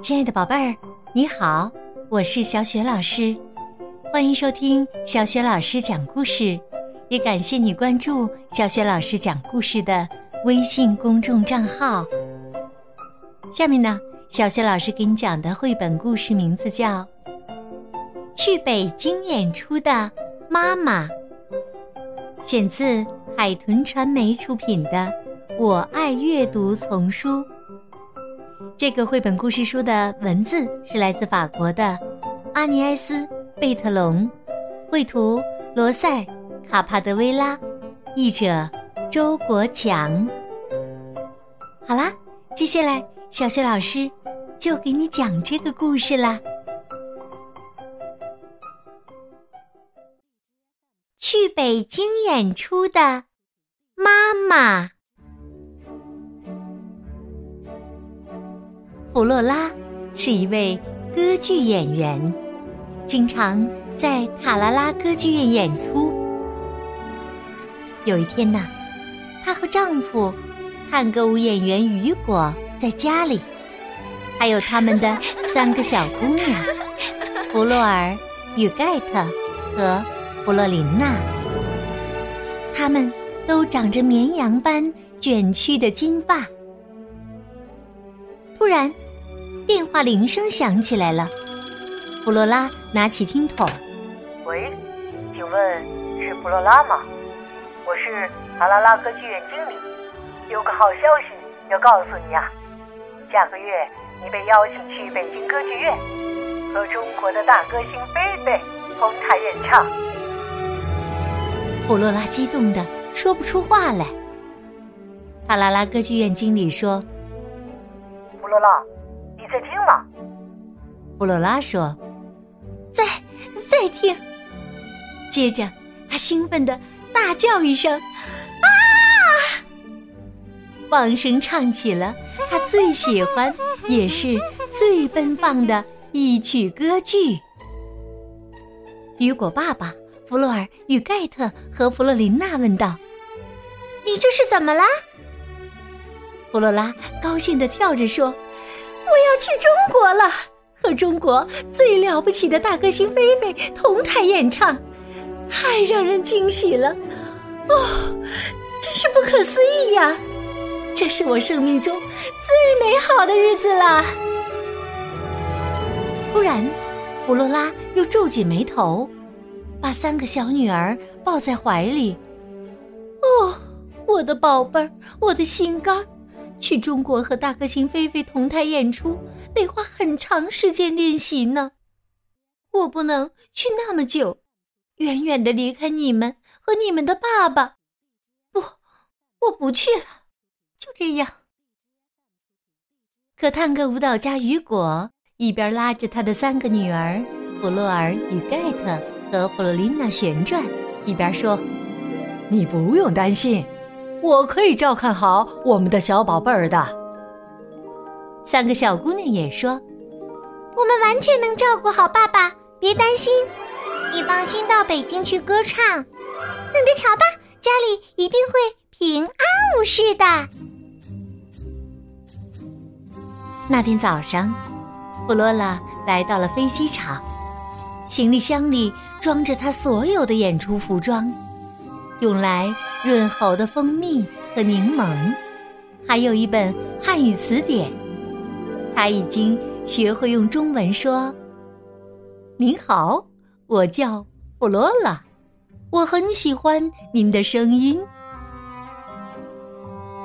亲爱的宝贝儿，你好，我是小雪老师，欢迎收听小雪老师讲故事，也感谢你关注小雪老师讲故事的微信公众账号。下面呢，小雪老师给你讲的绘本故事名字叫《去北京演出的妈妈》，选自海豚传媒出品的《我爱阅读》丛书。这个绘本故事书的文字是来自法国的阿尼埃斯·贝特隆，绘图罗塞·卡帕德维拉，译者周国强。好啦，接下来小雪老师就给你讲这个故事啦。去北京演出的妈妈。弗洛拉是一位歌剧演员，经常在塔拉拉歌剧院演出。有一天呢，她和丈夫探戈舞演员雨果在家里，还有他们的三个小姑娘弗洛尔、与盖特和弗洛琳娜，他们都长着绵羊般卷曲的金发。突然。电话铃声响起来了，弗洛拉拿起听筒：“喂，请问是弗洛拉吗？我是塔拉拉歌剧院经理，有个好消息要告诉你啊！下个月你被邀请去北京歌剧院，和中国的大歌星贝贝同台演唱。”弗洛拉激动的说不出话来。塔拉拉歌剧院经理说：“弗洛拉。”弗？洛拉说：“在，在听。”接着，他兴奋的大叫一声：“啊！”放声唱起了他最喜欢也是最奔放的一曲歌剧。雨果爸爸、弗洛尔与盖特和弗洛琳娜问道：“你这是怎么了？”弗洛拉高兴的跳着说。我要去中国了，和中国最了不起的大歌星菲菲同台演唱，太让人惊喜了！哦，真是不可思议呀！这是我生命中最美好的日子了。突然，弗洛拉又皱紧眉头，把三个小女儿抱在怀里。哦，我的宝贝儿，我的心肝。去中国和大歌星菲菲同台演出，得花很长时间练习呢。我不能去那么久，远远的离开你们和你们的爸爸。不，我不去了，就这样。可探戈舞蹈家雨果一边拉着他的三个女儿弗洛尔与盖特和弗洛琳娜旋转，一边说：“你不用担心。”我可以照看好我们的小宝贝儿的。三个小姑娘也说：“我们完全能照顾好爸爸，别担心。你放心到北京去歌唱，等着瞧吧，家里一定会平安无事的。”那天早上，弗罗拉来到了飞机场，行李箱里装着她所有的演出服装。用来润喉的蜂蜜和柠檬，还有一本汉语词典。他已经学会用中文说：“您好，我叫弗罗拉，我很喜欢您的声音。”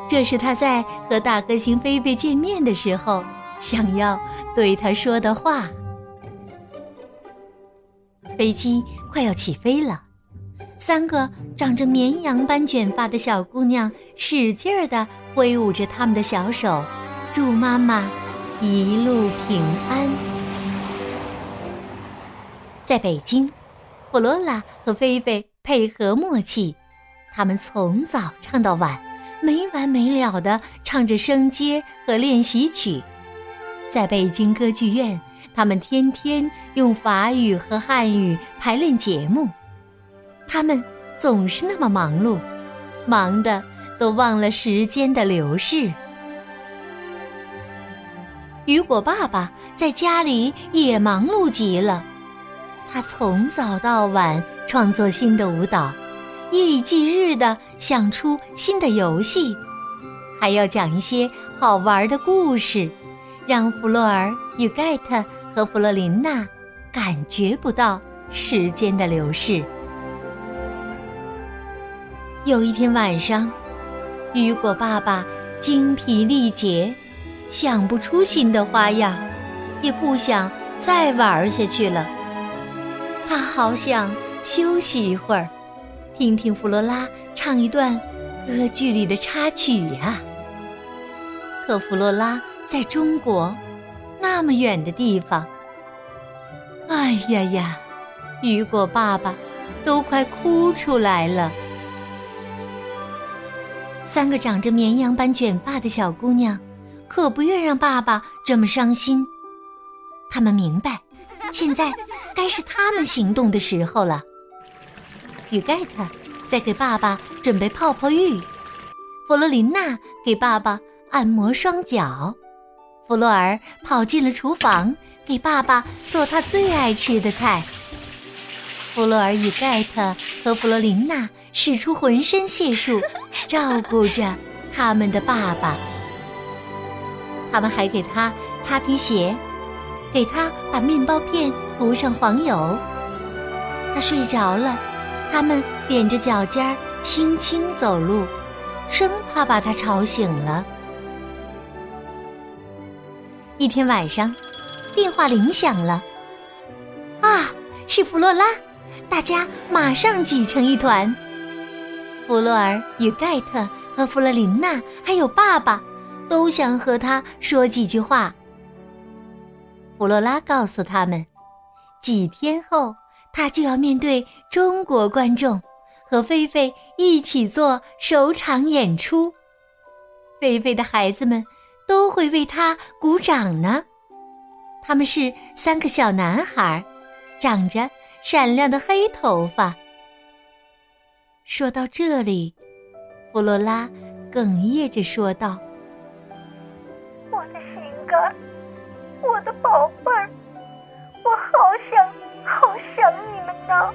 这是他在和大歌星菲菲见面的时候想要对他说的话。飞机快要起飞了。三个长着绵羊般卷发的小姑娘使劲儿地挥舞着他们的小手，祝妈妈一路平安。在北京，弗罗拉和菲菲配合默契，他们从早唱到晚，没完没了地唱着声阶和练习曲。在北京歌剧院，他们天天用法语和汉语排练节目。他们总是那么忙碌，忙的都忘了时间的流逝。雨果爸爸在家里也忙碌极了，他从早到晚创作新的舞蹈，夜以继日的想出新的游戏，还要讲一些好玩的故事，让弗洛尔与盖特和弗洛琳娜感觉不到时间的流逝。有一天晚上，雨果爸爸精疲力竭。想不出新的花样，也不想再玩下去了。他好想休息一会儿，听听弗罗拉唱一段歌剧里的插曲呀。可弗罗拉在中国那么远的地方，哎呀呀，雨果爸爸都快哭出来了。三个长着绵羊般卷发的小姑娘。可不愿让爸爸这么伤心。他们明白，现在该是他们行动的时候了。雨盖特在给爸爸准备泡泡浴，弗洛琳娜给爸爸按摩双脚，弗洛尔跑进了厨房给爸爸做他最爱吃的菜。弗洛尔与盖特和弗洛琳娜使出浑身解数，照顾着他们的爸爸。他们还给他擦皮鞋，给他把面包片涂上黄油。他睡着了，他们踮着脚尖儿轻轻走路，生怕把他吵醒了。一天晚上，电话铃响了，啊，是弗洛拉！大家马上挤成一团。弗洛尔与盖特和弗洛琳娜还有爸爸。都想和他说几句话。弗洛拉告诉他们，几天后他就要面对中国观众，和菲菲一起做首场演出。菲菲的孩子们都会为他鼓掌呢。他们是三个小男孩，长着闪亮的黑头发。说到这里，弗洛拉哽咽着说道。我的心肝，我的宝贝儿，我好想好想你们呢。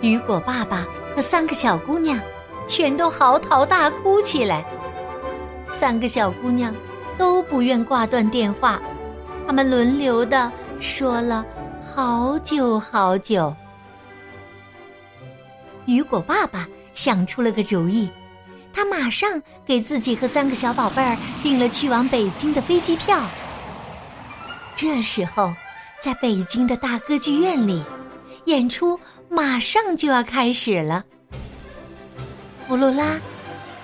雨果爸爸和三个小姑娘全都嚎啕大哭起来。三个小姑娘都不愿挂断电话，他们轮流的说了好久好久。雨果爸爸想出了个主意。他马上给自己和三个小宝贝儿订了去往北京的飞机票。这时候，在北京的大歌剧院里，演出马上就要开始了。弗洛拉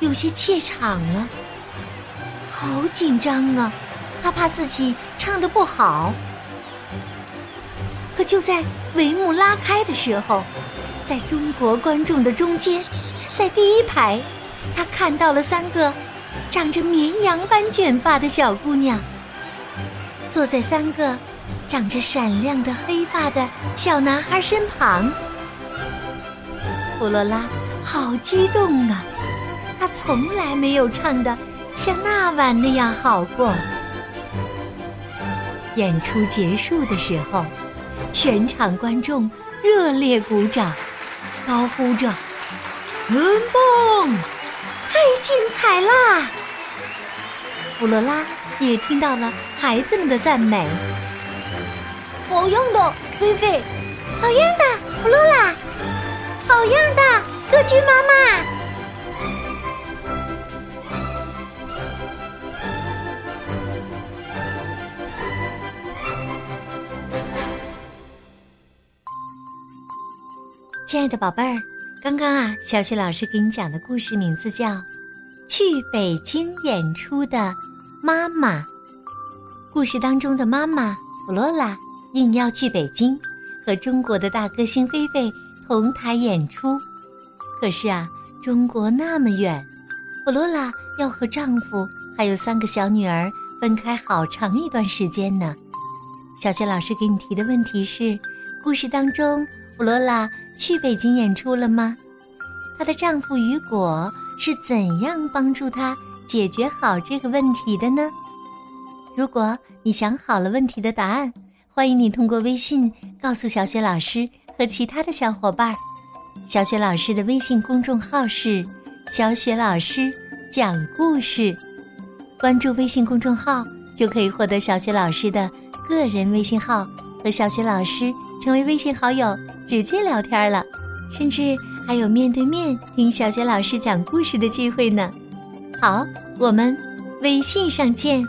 有些怯场了，好紧张啊！他怕自己唱的不好。可就在帷幕拉开的时候，在中国观众的中间，在第一排。他看到了三个长着绵羊般卷发的小姑娘，坐在三个长着闪亮的黑发的小男孩身旁。弗罗拉好激动啊！他从来没有唱的像那晚那样好过。演出结束的时候，全场观众热烈鼓掌，高呼着：“很棒！”太精彩啦！弗洛拉也听到了孩子们的赞美。好样的，菲菲！好样的，弗洛拉！好样的，歌剧妈妈！亲爱的宝贝儿。刚刚啊，小雪老师给你讲的故事名字叫《去北京演出的妈妈》。故事当中的妈妈弗罗拉硬要去北京和中国的大歌星菲菲同台演出，可是啊，中国那么远，弗罗拉要和丈夫还有三个小女儿分开好长一段时间呢。小雪老师给你提的问题是：故事当中弗罗拉。去北京演出了吗？她的丈夫雨果是怎样帮助她解决好这个问题的呢？如果你想好了问题的答案，欢迎你通过微信告诉小雪老师和其他的小伙伴。小雪老师的微信公众号是“小雪老师讲故事”，关注微信公众号就可以获得小雪老师的个人微信号，和小雪老师成为微信好友，直接聊天了，甚至还有面对面听小学老师讲故事的机会呢。好，我们微信上见。